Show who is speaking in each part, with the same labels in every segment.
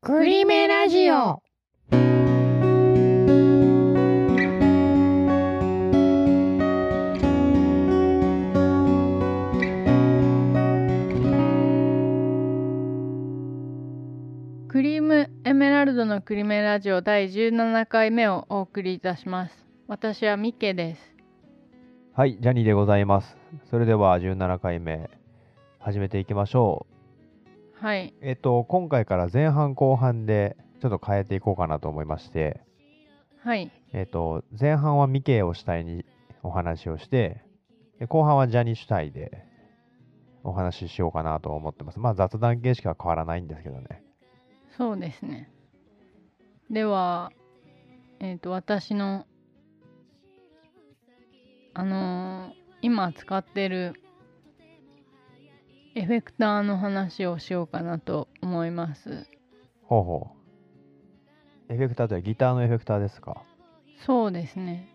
Speaker 1: クリメラジオ
Speaker 2: クリームエメラルドのクリメラジオ第17回目をお送りいたします。私はミケです。
Speaker 3: はい、ジャニーでございます。それでは17回目始めていきましょう
Speaker 2: はい。
Speaker 3: う。えっと、今回から前半後半でちょっと変えていこうかなと思いまして、
Speaker 2: はい。
Speaker 3: えっと、前半はミケを主体にお話をして、で後半はジャニー主体でお話ししようかなと思ってます。まあ雑談形式は変わらないんですけどね。
Speaker 2: そうですね。では、えっ、と、私の、あのー今使ってるエフェクターの話をしようかなと思います。
Speaker 3: ほうほう。エフェクターとはギターのエフェクターですか？
Speaker 2: そうですね。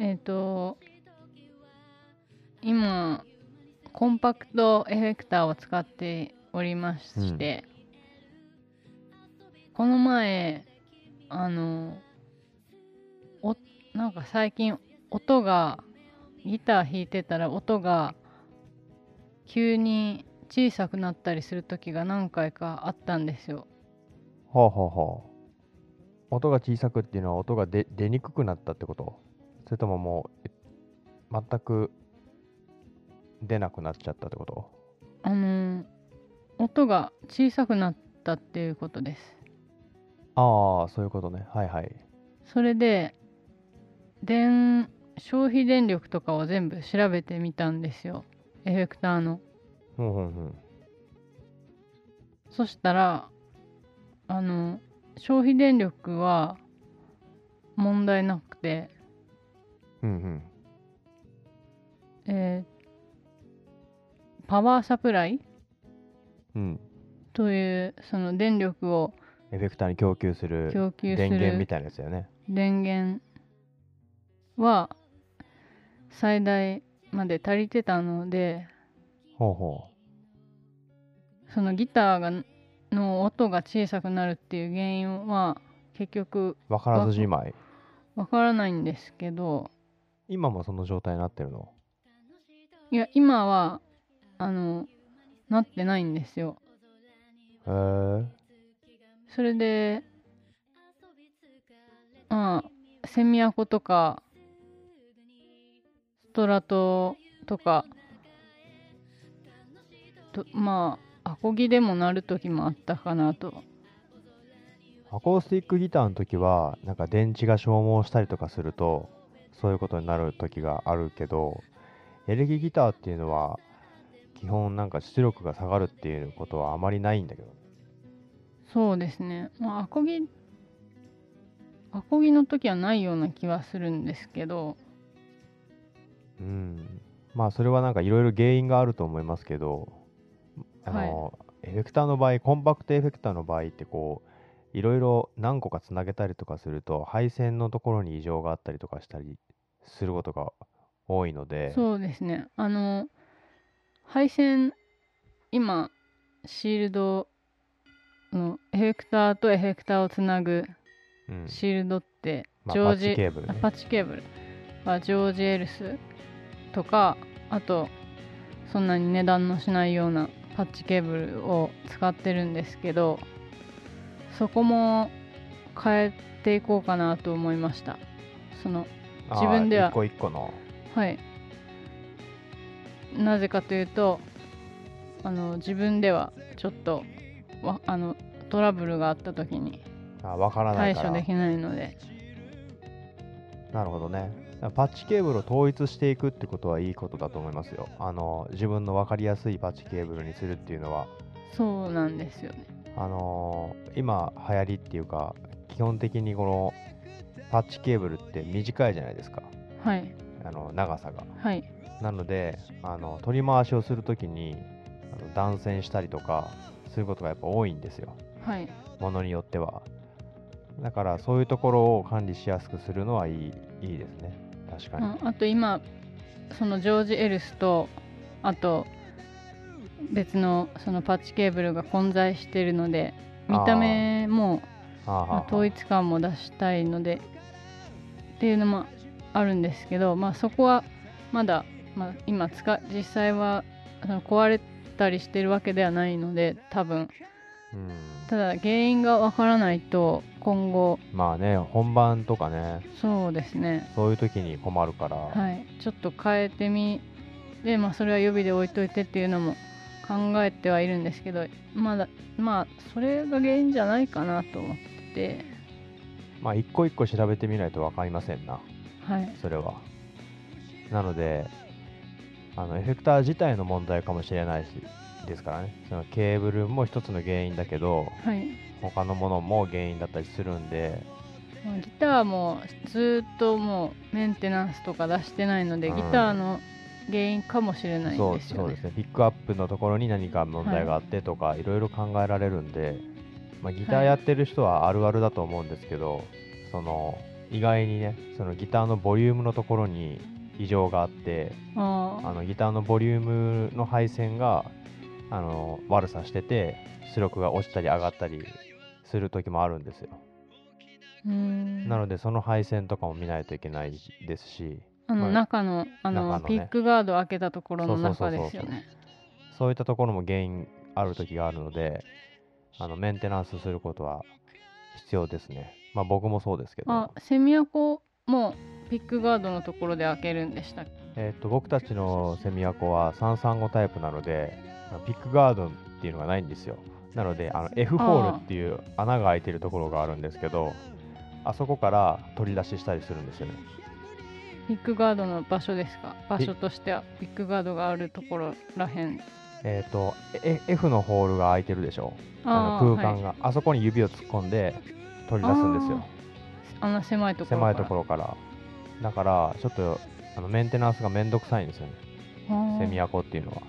Speaker 2: えっ、と、今、コンパクトエフェクターを使っておりまして、この前、あの、お、なんか最近音が、ギター弾いてたら音が急に小さくなったりする時が何回かあったんですよ。
Speaker 3: ほうほうほう。音が小さくっていうのは音が出出にくくなったってこと？それとももうえ全く出なくなっちゃったってこと？
Speaker 2: あの音が小さくなったっていうことです。
Speaker 3: ああ、そういうことね。はいはい。
Speaker 2: それで電消費電力とかを全部調べてみたんですよエフェクターの。
Speaker 3: ふんふんふん。
Speaker 2: そしたらあの消費電力は問題なくて、
Speaker 3: ふんふん。
Speaker 2: えーパワーサプライ？
Speaker 3: うん。
Speaker 2: というその電力を
Speaker 3: エフェクターに供給する
Speaker 2: 供給す
Speaker 3: 電源み
Speaker 2: る
Speaker 3: たいなやつだよね。
Speaker 2: 電源は最大まで足りてたので
Speaker 3: ほうほ
Speaker 2: そのギターがの音が小さくなるっていう原因は結局
Speaker 3: う。わからずじまい。
Speaker 2: わからないんですけど
Speaker 3: 今もその状態になってるの？
Speaker 2: いや今はあのなってないんですよ
Speaker 3: へえ。
Speaker 2: それでまあセミアコとかストラトとかとまあアコギでも鳴る時もあったかなと
Speaker 3: アコースティックギターの時は、なんか電池が消耗したりとかすると、そういうことになる時があるけど、エレキギターっていうのは、基本なんか出力が下がるっていうことはあまりないんだけど。
Speaker 2: そうですね。まあ、アコギ、アコギの時はないような気はするんですけど、
Speaker 3: うん。まあそれはなんかいろいろ原因があると思いますけど、あの、エフェクターの場合、コンパクトエフェクターの場合ってこう、いろいろ何個かつなげたりとかすると、配線のところに異常があったりとかしたりすることが多いので、
Speaker 2: そうですね。あの、配線、今、シールドの、エフェクターとエフェクターをつなぐ
Speaker 3: うん
Speaker 2: シールドって、
Speaker 3: まあ、パッ
Speaker 2: ジョージ、
Speaker 3: チケーブルね。
Speaker 2: あパッチケーブルはジョージ・エルスとか、あと、そんなに値段のしないようなパッチケーブルを使ってるんですけど、そこも変えていこうかなと思いました。その、自分では
Speaker 3: 一個一個の。
Speaker 2: はい。なぜかというと、あの、自分ではちょっと、わあの、トラブルがあった時に
Speaker 3: あわからないから。
Speaker 2: 対処できないので、
Speaker 3: なるほどね。パッチケーブルを統一していくってことはいいことだと思いますよ。あの自分の分かりやすいパッチケーブルにするっていうのは、
Speaker 2: そうなんですよね。
Speaker 3: あのー今流行りっていうか、基本的にこのパッチケーブルって短いじゃないですか。
Speaker 2: はい。
Speaker 3: あの長さが。
Speaker 2: はい。
Speaker 3: なので、あの取り回しをするときにあの断線したりとか、そういうことがやっぱ多いんですよ。
Speaker 2: はい。
Speaker 3: ものによっては。だからそういうところを管理しやすくするのはいいいいですね。確かに。
Speaker 2: ああと今、そのジョージ・エルスと、あと、別のそのパッチケーブルが混在してるので見た目も統一感も出したいのでっていうのもあるんですけど、まあ、そこはまだ、まあ、今使実際はその壊れたりしてるわけではないので多分
Speaker 3: うん
Speaker 2: ただ原因がわからないと今後。
Speaker 3: まあね本番とかね。
Speaker 2: そうですね。
Speaker 3: そういう時に困るから、
Speaker 2: はい。ちょっと変えてみでまあそれは予備で置いといてっていうのも考えてはいるんですけどまだまあそれが原因じゃないかなと思って。て
Speaker 3: まあ一個一個調べてみないと分かりませんな。
Speaker 2: はい。
Speaker 3: それは。なのであのエフェクター自体の問題かもしれないしですからね。そのケーブルも一つの原因だけど
Speaker 2: はい。
Speaker 3: 他のものも原因だったりするんで。
Speaker 2: まあギターもずっともうメンテナンスとか出してないので、
Speaker 3: うん。
Speaker 2: ギターの原因かもしれない
Speaker 3: そう
Speaker 2: ですよね。
Speaker 3: そうですね。ピックアップのところに何か問題があってとか、い、ろいろ考えられるんで、まあ、ギターやってる人はあるあるだと思うんですけど、その意外にねそのギターのボリュームのところに異常があって
Speaker 2: あ
Speaker 3: あのギターのボリュームの配線があの悪さしてて出力が落ちたり上がったりする時もあるんですよ、なのでその配線とかも見ないといけないですし
Speaker 2: あの
Speaker 3: まあ
Speaker 2: 中のあの
Speaker 3: ね。
Speaker 2: ピックガード開けたところの中ですよね。
Speaker 3: そういったところも原因ある時があるのであのメンテナンスすることは必要ですね。まあ僕もそうですけど。
Speaker 2: あセミアコもピックガードのところで開けるんでしたっけ？
Speaker 3: えっと僕たちのセミアコは335タイプなのでピックガードっていうのがないんですよ。なのであの F ホールっていう穴が開いてるところがあるんですけどあそこから取り出ししたりするんですよね。
Speaker 2: ピックガードの場所ですか？場所としてはピックガードがあるところらへん。
Speaker 3: えっ、とえ F のホールが開いてるでしょあの空間が、あそこに指を突っ込んで取り出すんですよ。
Speaker 2: あんな狭いところ
Speaker 3: 狭いところから。だからちょっとあのメンテナンスがめんどくさいんですよね。
Speaker 2: ろ
Speaker 3: セミアコっていうのは、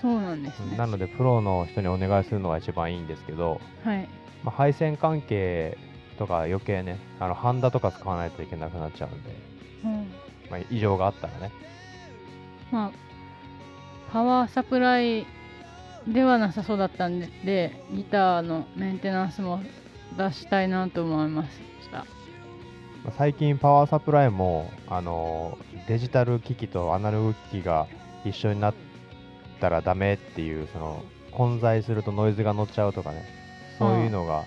Speaker 2: そうなんですね。
Speaker 3: なのでプロの人にお願いするのが一番いいんですけど、
Speaker 2: はい。
Speaker 3: まあ、配線関係とか余計ねあのハンダとか使わないといけなくなっちゃうんで、
Speaker 2: うん。
Speaker 3: まあ、異常があったらね。
Speaker 2: まあパワーサプライではなさそうだったんででギターのメンテナンスも出したいなと思いました。
Speaker 3: まあ最近パワーサプライも、あのーデジタル機器とアナログ機器が一緒になったらダメっていうその混在するとノイズが乗っちゃうとかねそういうのが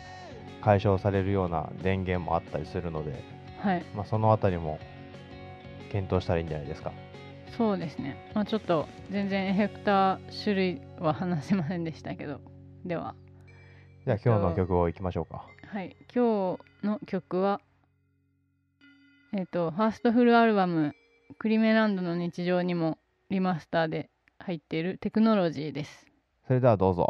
Speaker 3: 解消されるような電源もあったりするので、
Speaker 2: はい。
Speaker 3: まあ、そのあたりも検討したらいいんじゃないですか。
Speaker 2: そうですね。まあちょっと全然エフェクター種類は話せませんでしたけどでは。
Speaker 3: じゃあ今日の曲をいきましょうか。
Speaker 2: はい。今日の曲はえっ、とファーストフルアルバム「クリメランドの日常」にもリマスターで入っているテクノロジーです。
Speaker 3: それではどうぞ。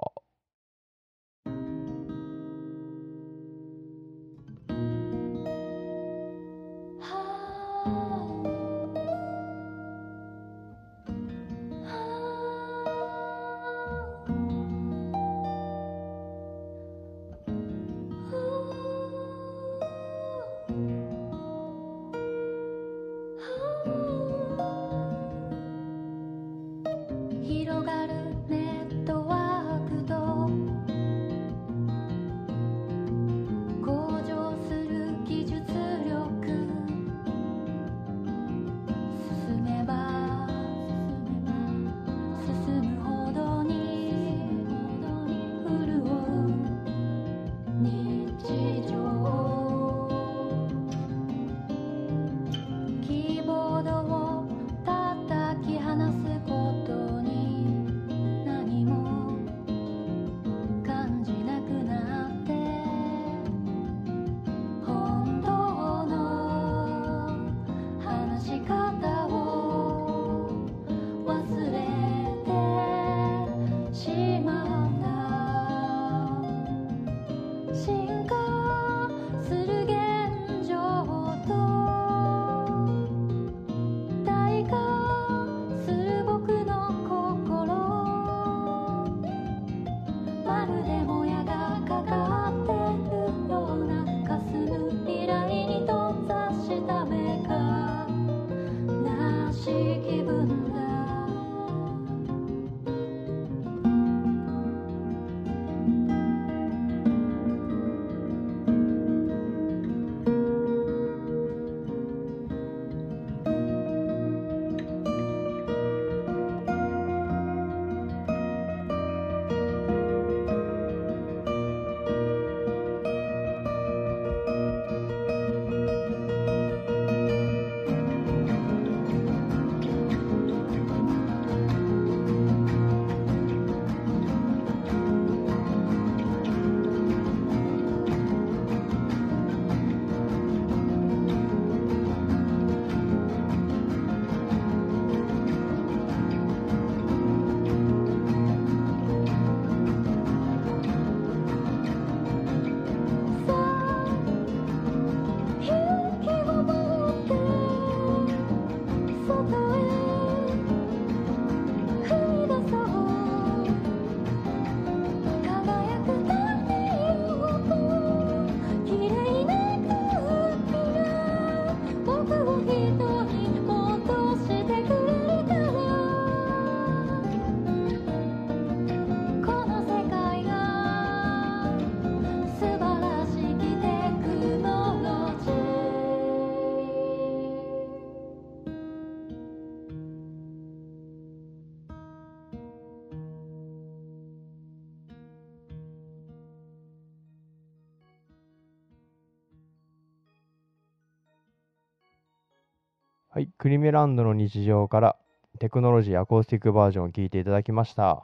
Speaker 3: はい、クリメランドの日常からテクノロジーアコースティックバージョンを聴いていただきました。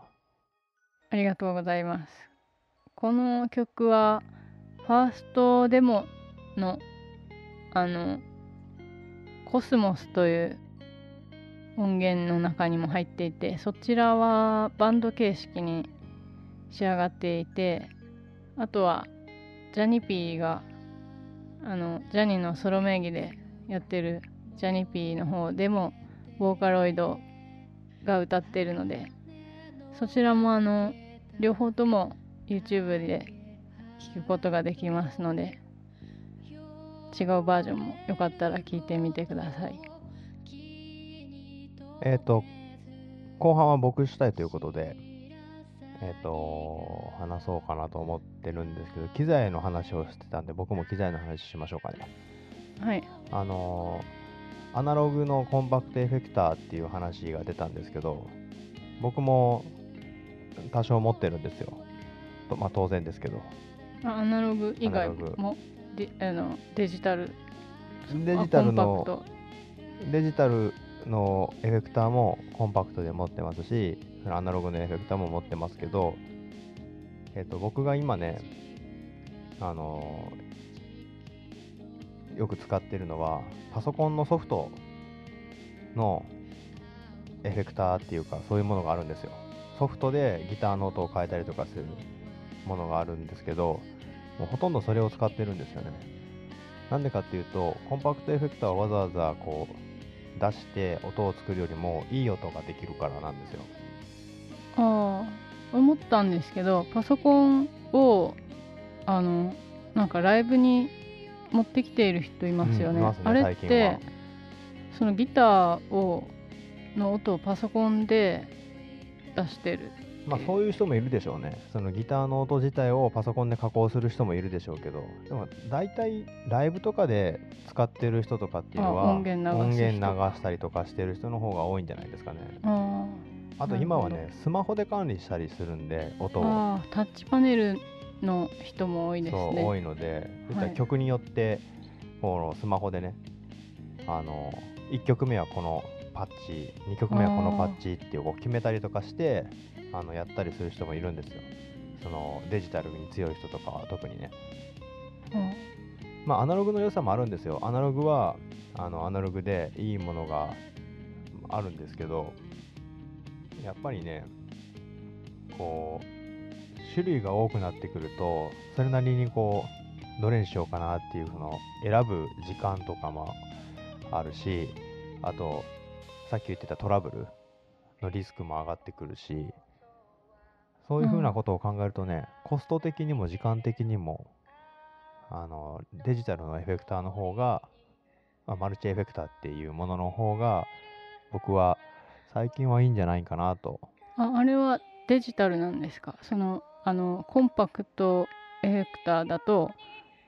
Speaker 2: ありがとうございます。この曲はファーストデモのあのコスモスという音源の中にも入っていてそちらはバンド形式に仕上がっていてあとはジャニピーがあのジャニーのソロ名義でやってるジャニピーの方でもボーカロイドが歌っているのでそちらもあの両方とも YouTube で聞くことができますので違うバージョンもよかったら聞いてみてください
Speaker 3: えっ、と、後半は僕主体ということで、えっ、と、話そうかなと思ってるんですけど、機材の話をしてたんで、僕も機材の話しましょうかね。
Speaker 2: はい
Speaker 3: あのーアナログのコンパクトエフェクターっていう話が出たんですけど、僕も多少持ってるんですよ。とまあ当然ですけど。
Speaker 2: あアナログ以外もデあのデジタル
Speaker 3: デジタル
Speaker 2: あコンパク
Speaker 3: の、
Speaker 2: ト
Speaker 3: デジタルのエフェクターもコンパクトで持ってますし、アナログのエフェクターも持ってますけど、えっと、僕が今ね、あのよく使ってるのは、パソコンのソフトのエフェクターっていうか、そういうものがあるんですよ。ソフトでギターの音を変えたりとかするものがあるんですけど、もうほとんどそれを使ってるんですよね。なんでかっていうと、コンパクトエフェクターをわざわざこう出して音を作るよりもいい音ができるからなんですよ。
Speaker 2: ああ思ったんですけどパソコンをあのなんかライブに持ってきている人いますよね,、
Speaker 3: うんね
Speaker 2: あれって
Speaker 3: は
Speaker 2: そのギターをの音をパソコンで出してる
Speaker 3: まあそういう人もいるでしょうね。そのギターの音自体をパソコンで加工する人もいるでしょうけど、でも大体ライブとかで使ってる人とかっていうのは
Speaker 2: あ音源流
Speaker 3: したりとかしてる人の方が多いんじゃないですかね。
Speaker 2: あ
Speaker 3: あと今はね、スマホで管理したりするんで、音を。
Speaker 2: タッチパネルの人も多いです
Speaker 3: そう
Speaker 2: ね
Speaker 3: 多いので、
Speaker 2: はい。
Speaker 3: 曲によってこのスマホでねあの1曲目はこのパッチ2曲目はこのパッチっていうこう決めたりとかしてあのやったりする人もいるんですよ。そのデジタルに強い人とかは特にね。
Speaker 2: うん。
Speaker 3: まあアナログの良さもあるんですよ。アナログはあのアナログでいいものがあるんですけどやっぱりねこう種類が多くなってくるとそれなりにこうどれにしようかなっていうその選ぶ時間とかもあるしあとさっき言ってたトラブルのリスクも上がってくるしそういうふうなことを考えるとね、コスト的にも時間的にもあのデジタルのエフェクターの方が、まあマルチエフェクターっていうものの方が僕は最近はいいんじゃないかなと。
Speaker 2: ああれはデジタルなんですか？そのあのコンパクトエフェクターだと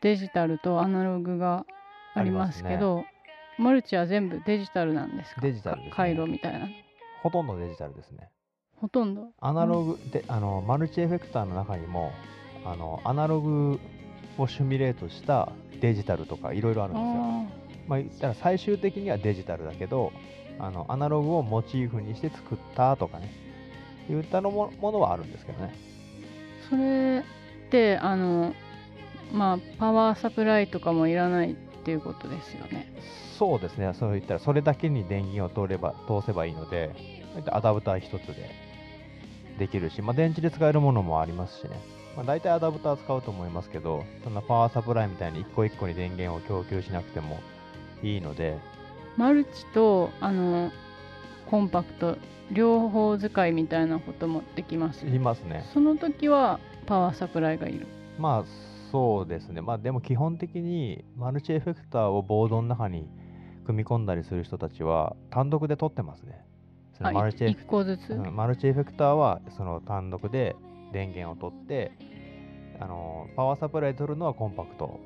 Speaker 2: デジタルとアナログがありますけどマルチは全部デジタルなんですか？
Speaker 3: デジタルですね。
Speaker 2: か回路みたいな。
Speaker 3: ほとんどデジタルですね。
Speaker 2: ほとんど？
Speaker 3: アナログで、あのマルチエフェクターの中にもあのアナログをシミュレートしたデジタルとかいろいろあるんですよ。
Speaker 2: あ
Speaker 3: まあ言ったら最終的にはデジタルだけどあのアナログをモチーフにして作ったとかね。言ったのもものはあるんですけどね。
Speaker 2: ーそれってあのまあパワーサプライとかもいらないっていうことですよね。
Speaker 3: そうですね。そう言ったらそれだけに電源を通れば通せばいいのでアダプター一つでできるし、まあ、電池で使えるものもありますしね、まあ、大体アダプター使うと思いますけどそんなパワーサプライみたいに一個一個に電源を供給しなくてもいいので。
Speaker 2: マルチとあのコンパクト両方使いみたいなこともできます。
Speaker 3: いますね。
Speaker 2: その時はパワーサプライがいる。
Speaker 3: まあそうですね。まあでも基本的にマルチエフェクターをボードの中に組み込んだりする人たちは単独で撮ってますね。その
Speaker 2: あ
Speaker 3: マルチエフ
Speaker 2: 1個ずつ、
Speaker 3: うんマルチエフェクターはその単独で電源を取ってあのパワーサプライで取るのはコンパクト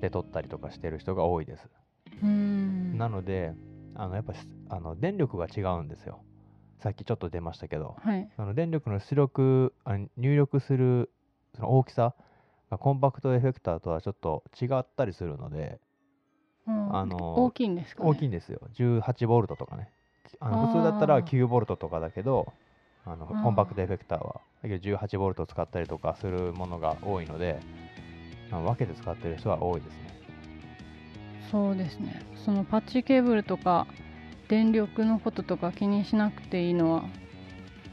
Speaker 3: で取ったりとかしてる人が多いです、
Speaker 2: うーん。
Speaker 3: なのであのやっぱしあの電力が違うんですよ。さっきちょっと出ましたけど。
Speaker 2: はい。
Speaker 3: その電力の出力あ入力するその大きさがコンパクトエフェクターとはちょっと違ったりするので
Speaker 2: うん
Speaker 3: あの
Speaker 2: 大きいんですか、ね、
Speaker 3: 大きいんですよ。18ボルトとかね。あの普通だったら9ボルトとかだけどあのコンパクトエフェクターはだけど18ボルトを使ったりとかするものが多いのであの分けて使ってる人は多いですね
Speaker 2: そうですね。そのパッチケーブルとか電力のこととか気にしなくていいのは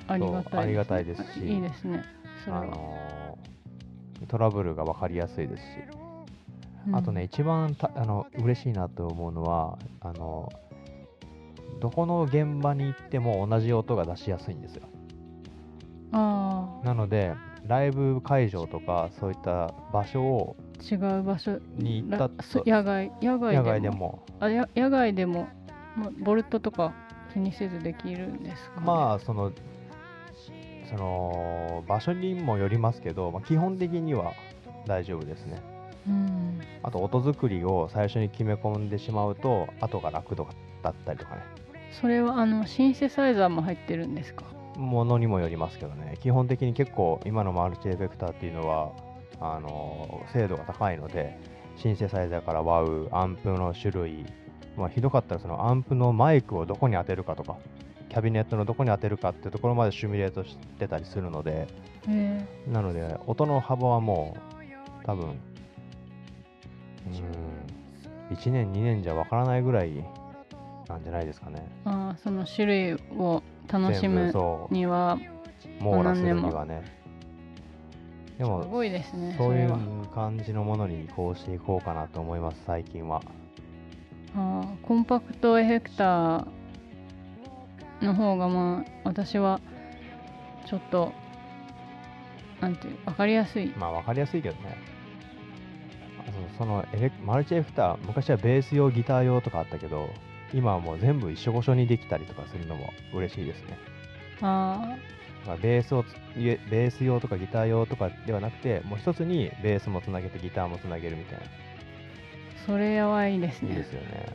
Speaker 2: ありがたい
Speaker 3: ありがたいですし
Speaker 2: いいですね。それは、
Speaker 3: あのートラブルが分かりやすいですし、
Speaker 2: うん。
Speaker 3: あとね一番たあの嬉しいなと思うのはあのどこの現場に行っても同じ音が出しやすいんですよ。
Speaker 2: あ
Speaker 3: なのでライブ会場とかそういった場所を
Speaker 2: あ違う場所。
Speaker 3: に行った
Speaker 2: らそ野外野外でも。
Speaker 3: 野外でも。
Speaker 2: あや野外でも、ま、ボルトとか気にせずできるんですか、ね、
Speaker 3: まあそのその場所にもよりますけど、まあ、基本的には大丈夫ですね。
Speaker 2: うん。
Speaker 3: あと音作りを最初に決め込んでしまうと後が楽とかだったりとかね。
Speaker 2: それはあのシンセサイザーも入ってるんですか？
Speaker 3: ものにもよりますけどね。基本的に結構今のマルチエフェクターっていうのはあの精度が高いのでシンセサイザーからワウアンプの種類、まあ、ひどかったらそのアンプのマイクをどこに当てるかとかキャビネットのどこに当てるかっていうところまでシミュレートしてたりするので
Speaker 2: え
Speaker 3: なので音の幅はもう多分うん1年2年じゃわからないぐらいなんじゃないですかね。
Speaker 2: ー、あーその種類を楽しむには
Speaker 3: 網羅する
Speaker 2: 何年も
Speaker 3: にはね。ですも
Speaker 2: ごいですね
Speaker 3: そういう感じのものに移行していこうかなと思います最近は。
Speaker 2: あーコンパクトエフェクターの方がまあ私はちょっとなんていう分かりやすい。
Speaker 3: まあ分かりやすいけどね。あそそのエレマルチエフェクター昔はベース用ギター用とかあったけど今はもう全部一緒ごしょにできたりとかするのも嬉しいですね。
Speaker 2: あ
Speaker 3: まあ、ベースをベース用とかギター用とかではなくてもう一つにベースもつなげてギターもつなげるみたいな。
Speaker 2: ーそれはいいですね。
Speaker 3: いいですよね。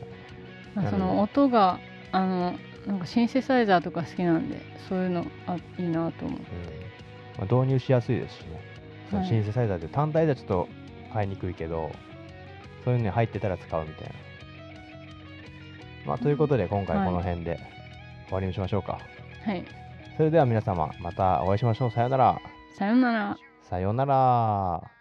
Speaker 2: まあそ
Speaker 3: な
Speaker 2: の音があのなんかシンセサイザーとか好きなんでそういうのあいいなと思う
Speaker 3: うん。まあ、導入しやすいですしね、その
Speaker 2: はい。
Speaker 3: シンセサイザーで単体ではちょっと買いにくいけど、そういうのに入ってたら使うみたいな。まあ、ということで、今回
Speaker 2: はい
Speaker 3: この辺で終わりにしましょうか。
Speaker 2: はい
Speaker 3: それでは皆様、またお会いしましょう。さようなら。
Speaker 2: さよなら
Speaker 3: さようなら。